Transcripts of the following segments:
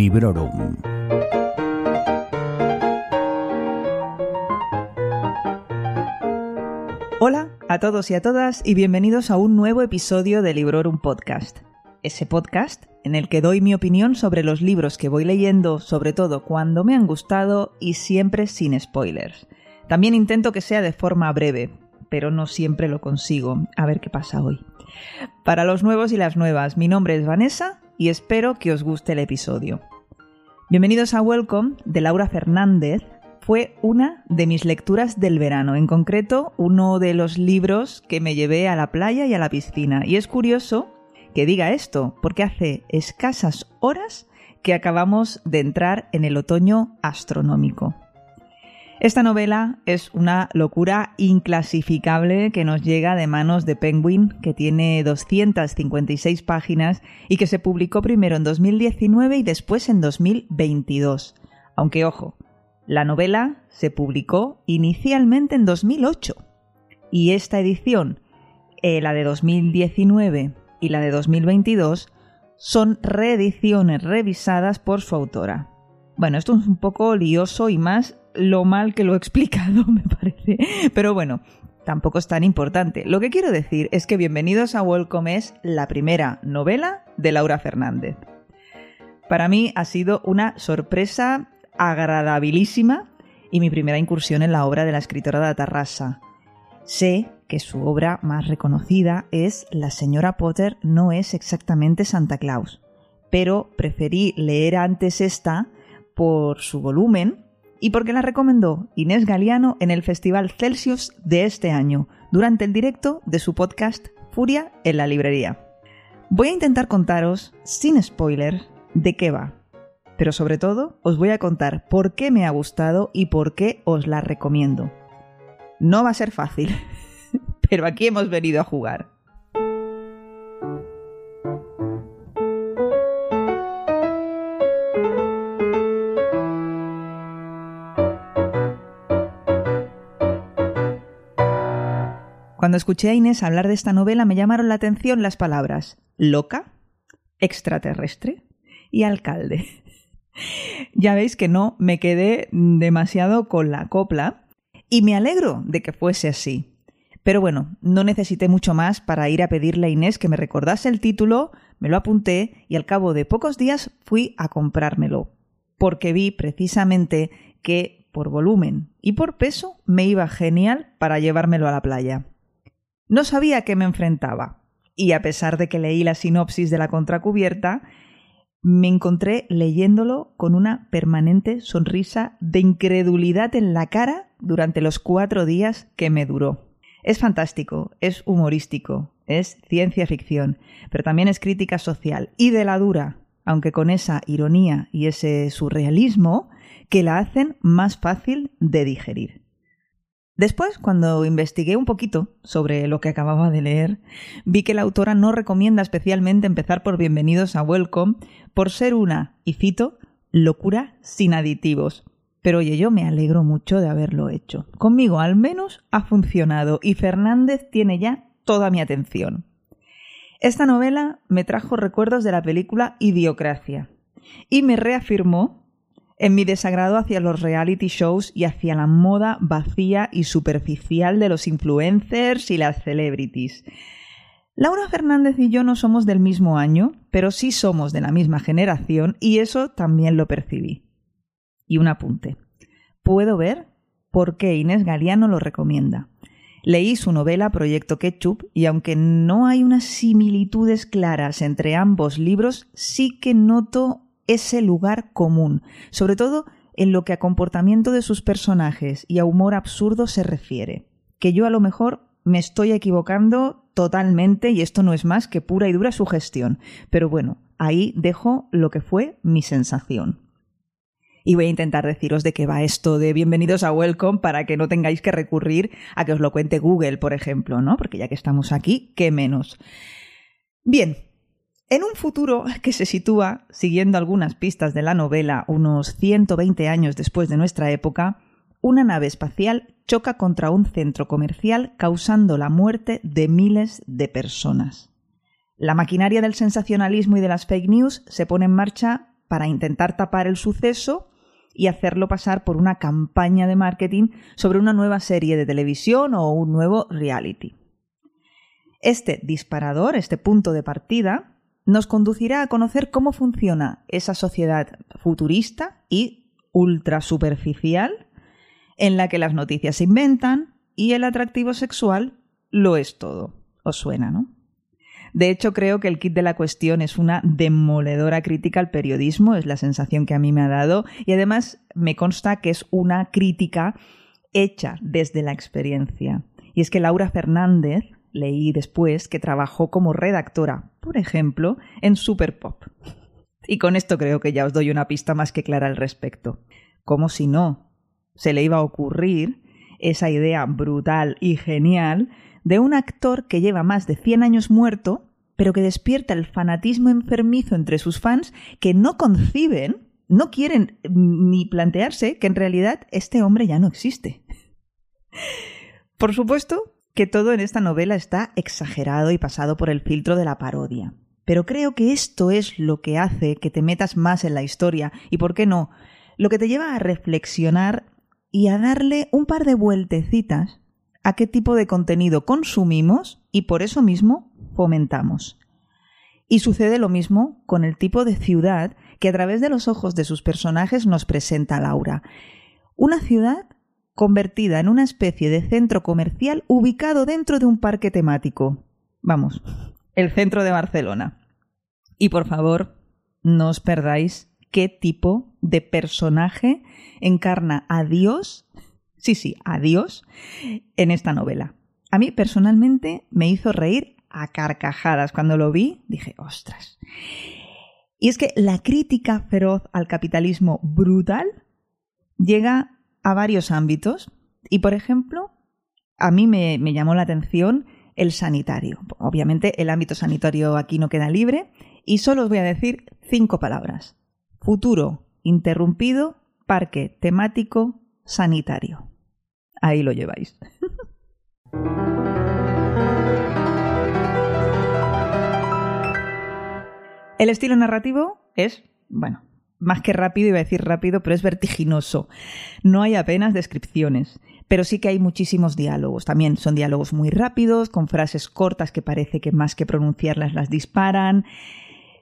Librorum. Hola a todos y a todas y bienvenidos a un nuevo episodio de Librorum Podcast. Ese podcast en el que doy mi opinión sobre los libros que voy leyendo, sobre todo cuando me han gustado y siempre sin spoilers. También intento que sea de forma breve, pero no siempre lo consigo. A ver qué pasa hoy. Para los nuevos y las nuevas, mi nombre es Vanessa y espero que os guste el episodio. Bienvenidos a Welcome de Laura Fernández. Fue una de mis lecturas del verano, en concreto uno de los libros que me llevé a la playa y a la piscina. Y es curioso que diga esto, porque hace escasas horas que acabamos de entrar en el otoño astronómico. Esta novela es una locura inclasificable que nos llega de manos de Penguin, que tiene 256 páginas y que se publicó primero en 2019 y después en 2022. Aunque ojo, la novela se publicó inicialmente en 2008 y esta edición, eh, la de 2019 y la de 2022, son reediciones revisadas por su autora. Bueno, esto es un poco lioso y más lo mal que lo he explicado, me parece. Pero bueno, tampoco es tan importante. Lo que quiero decir es que Bienvenidos a Welcome es la primera novela de Laura Fernández. Para mí ha sido una sorpresa agradabilísima y mi primera incursión en la obra de la escritora de Tarrasa. Sé que su obra más reconocida es La señora Potter no es exactamente Santa Claus, pero preferí leer antes esta por su volumen y porque la recomendó Inés Galiano en el Festival Celsius de este año, durante el directo de su podcast Furia en la librería. Voy a intentar contaros, sin spoiler, de qué va, pero sobre todo os voy a contar por qué me ha gustado y por qué os la recomiendo. No va a ser fácil, pero aquí hemos venido a jugar. Cuando escuché a Inés hablar de esta novela me llamaron la atención las palabras loca, extraterrestre y alcalde. ya veis que no me quedé demasiado con la copla y me alegro de que fuese así. Pero bueno, no necesité mucho más para ir a pedirle a Inés que me recordase el título, me lo apunté y al cabo de pocos días fui a comprármelo, porque vi precisamente que por volumen y por peso me iba genial para llevármelo a la playa. No sabía a qué me enfrentaba, y a pesar de que leí la sinopsis de la contracubierta, me encontré leyéndolo con una permanente sonrisa de incredulidad en la cara durante los cuatro días que me duró. Es fantástico, es humorístico, es ciencia ficción, pero también es crítica social y de la dura, aunque con esa ironía y ese surrealismo que la hacen más fácil de digerir. Después, cuando investigué un poquito sobre lo que acababa de leer, vi que la autora no recomienda especialmente empezar por Bienvenidos a Welcome por ser una, y cito, locura sin aditivos. Pero oye, yo me alegro mucho de haberlo hecho. Conmigo al menos ha funcionado y Fernández tiene ya toda mi atención. Esta novela me trajo recuerdos de la película Idiocracia y me reafirmó en mi desagrado hacia los reality shows y hacia la moda vacía y superficial de los influencers y las celebrities. Laura Fernández y yo no somos del mismo año, pero sí somos de la misma generación y eso también lo percibí. Y un apunte. Puedo ver por qué Inés Galiano lo recomienda. Leí su novela Proyecto Ketchup y aunque no hay unas similitudes claras entre ambos libros, sí que noto ese lugar común, sobre todo en lo que a comportamiento de sus personajes y a humor absurdo se refiere, que yo a lo mejor me estoy equivocando totalmente y esto no es más que pura y dura sugestión, pero bueno, ahí dejo lo que fue mi sensación. Y voy a intentar deciros de qué va esto de bienvenidos a Welcome para que no tengáis que recurrir a que os lo cuente Google, por ejemplo, ¿no? Porque ya que estamos aquí, qué menos. Bien, en un futuro que se sitúa, siguiendo algunas pistas de la novela, unos 120 años después de nuestra época, una nave espacial choca contra un centro comercial causando la muerte de miles de personas. La maquinaria del sensacionalismo y de las fake news se pone en marcha para intentar tapar el suceso y hacerlo pasar por una campaña de marketing sobre una nueva serie de televisión o un nuevo reality. Este disparador, este punto de partida, nos conducirá a conocer cómo funciona esa sociedad futurista y ultra superficial en la que las noticias se inventan y el atractivo sexual lo es todo. ¿Os suena, no? De hecho, creo que el kit de la cuestión es una demoledora crítica al periodismo, es la sensación que a mí me ha dado, y además me consta que es una crítica hecha desde la experiencia. Y es que Laura Fernández, leí después, que trabajó como redactora, por ejemplo, en Super Pop. Y con esto creo que ya os doy una pista más que clara al respecto. Como si no se le iba a ocurrir esa idea brutal y genial de un actor que lleva más de 100 años muerto, pero que despierta el fanatismo enfermizo entre sus fans que no conciben, no quieren ni plantearse que en realidad este hombre ya no existe. Por supuesto que todo en esta novela está exagerado y pasado por el filtro de la parodia. Pero creo que esto es lo que hace que te metas más en la historia y, ¿por qué no?, lo que te lleva a reflexionar y a darle un par de vueltecitas a qué tipo de contenido consumimos y por eso mismo fomentamos. Y sucede lo mismo con el tipo de ciudad que a través de los ojos de sus personajes nos presenta Laura. Una ciudad convertida en una especie de centro comercial ubicado dentro de un parque temático. Vamos, el centro de Barcelona. Y por favor, no os perdáis qué tipo de personaje encarna a Dios sí, sí, adiós, en esta novela. A mí personalmente me hizo reír a carcajadas. Cuando lo vi, dije, ostras. Y es que la crítica feroz al capitalismo brutal llega a varios ámbitos. Y, por ejemplo, a mí me, me llamó la atención el sanitario. Obviamente el ámbito sanitario aquí no queda libre y solo os voy a decir cinco palabras. Futuro interrumpido, parque temático, sanitario. Ahí lo lleváis. El estilo narrativo es, bueno, más que rápido, iba a decir rápido, pero es vertiginoso. No hay apenas descripciones, pero sí que hay muchísimos diálogos. También son diálogos muy rápidos, con frases cortas que parece que más que pronunciarlas las disparan.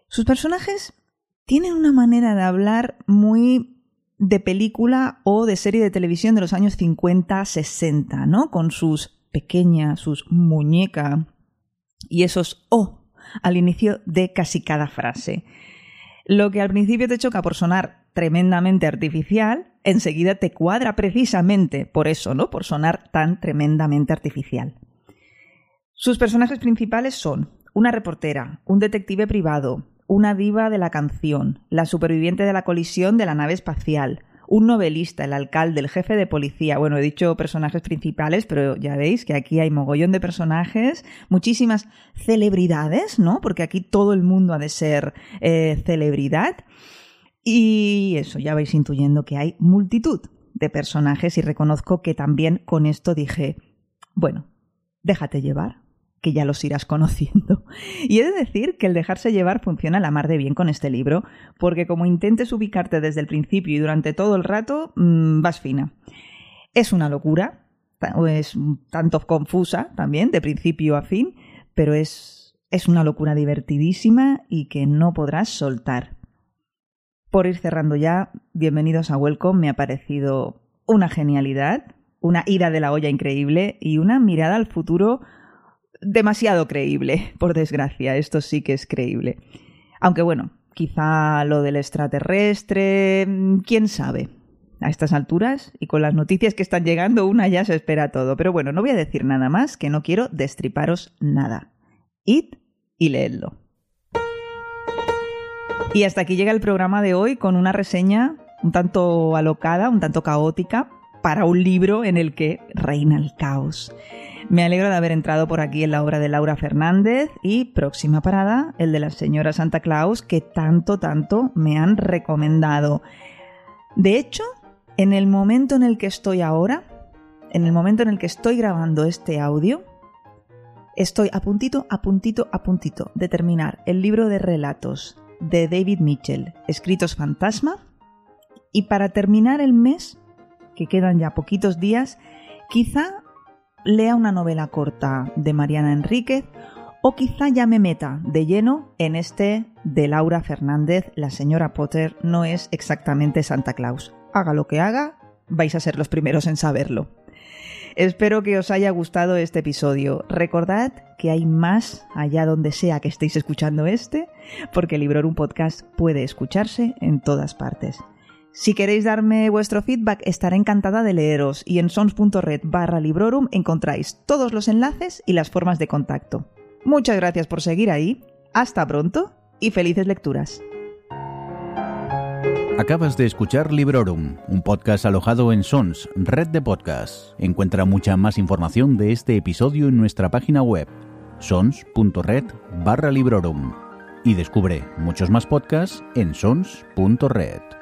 Sus personajes tienen una manera de hablar muy de película o de serie de televisión de los años 50-60, ¿no? Con sus pequeñas, sus muñeca y esos O al inicio de casi cada frase. Lo que al principio te choca por sonar tremendamente artificial, enseguida te cuadra precisamente por eso, ¿no? Por sonar tan tremendamente artificial. Sus personajes principales son una reportera, un detective privado, una diva de la canción, la superviviente de la colisión de la nave espacial, un novelista, el alcalde, el jefe de policía. Bueno, he dicho personajes principales, pero ya veis que aquí hay mogollón de personajes, muchísimas celebridades, ¿no? Porque aquí todo el mundo ha de ser eh, celebridad. Y eso, ya vais intuyendo que hay multitud de personajes y reconozco que también con esto dije, bueno, déjate llevar, que ya los irás conociendo. Y he de decir que el dejarse llevar funciona la mar de bien con este libro, porque como intentes ubicarte desde el principio y durante todo el rato, mm, vas fina. Es una locura, es tanto confusa también, de principio a fin, pero es, es una locura divertidísima y que no podrás soltar. Por ir cerrando ya, bienvenidos a Welcome, me ha parecido una genialidad, una ida de la olla increíble y una mirada al futuro demasiado creíble, por desgracia. Esto sí que es creíble. Aunque bueno, quizá lo del extraterrestre, mm, quién sabe. A estas alturas y con las noticias que están llegando, una ya se espera todo. Pero bueno, no voy a decir nada más, que no quiero destriparos nada. Id y leedlo. Y hasta aquí llega el programa de hoy con una reseña un tanto alocada, un tanto caótica, para un libro en el que reina el caos. Me alegro de haber entrado por aquí en la obra de Laura Fernández y próxima parada, el de la señora Santa Claus, que tanto, tanto me han recomendado. De hecho, en el momento en el que estoy ahora, en el momento en el que estoy grabando este audio, estoy a puntito, a puntito, a puntito de terminar el libro de relatos de David Mitchell, Escritos Fantasma. Y para terminar el mes, que quedan ya poquitos días, quizá lea una novela corta de Mariana Enríquez o quizá ya me meta de lleno en este de Laura Fernández, la señora Potter no es exactamente Santa Claus. Haga lo que haga, vais a ser los primeros en saberlo. Espero que os haya gustado este episodio. Recordad que hay más allá donde sea que estéis escuchando este, porque Librorum Podcast puede escucharse en todas partes. Si queréis darme vuestro feedback, estaré encantada de leeros y en sons.red barra Librorum encontráis todos los enlaces y las formas de contacto. Muchas gracias por seguir ahí, hasta pronto y felices lecturas. Acabas de escuchar Librorum, un podcast alojado en Sons, red de podcasts. Encuentra mucha más información de este episodio en nuestra página web, sons.red barra Librorum. Y descubre muchos más podcasts en sons.red.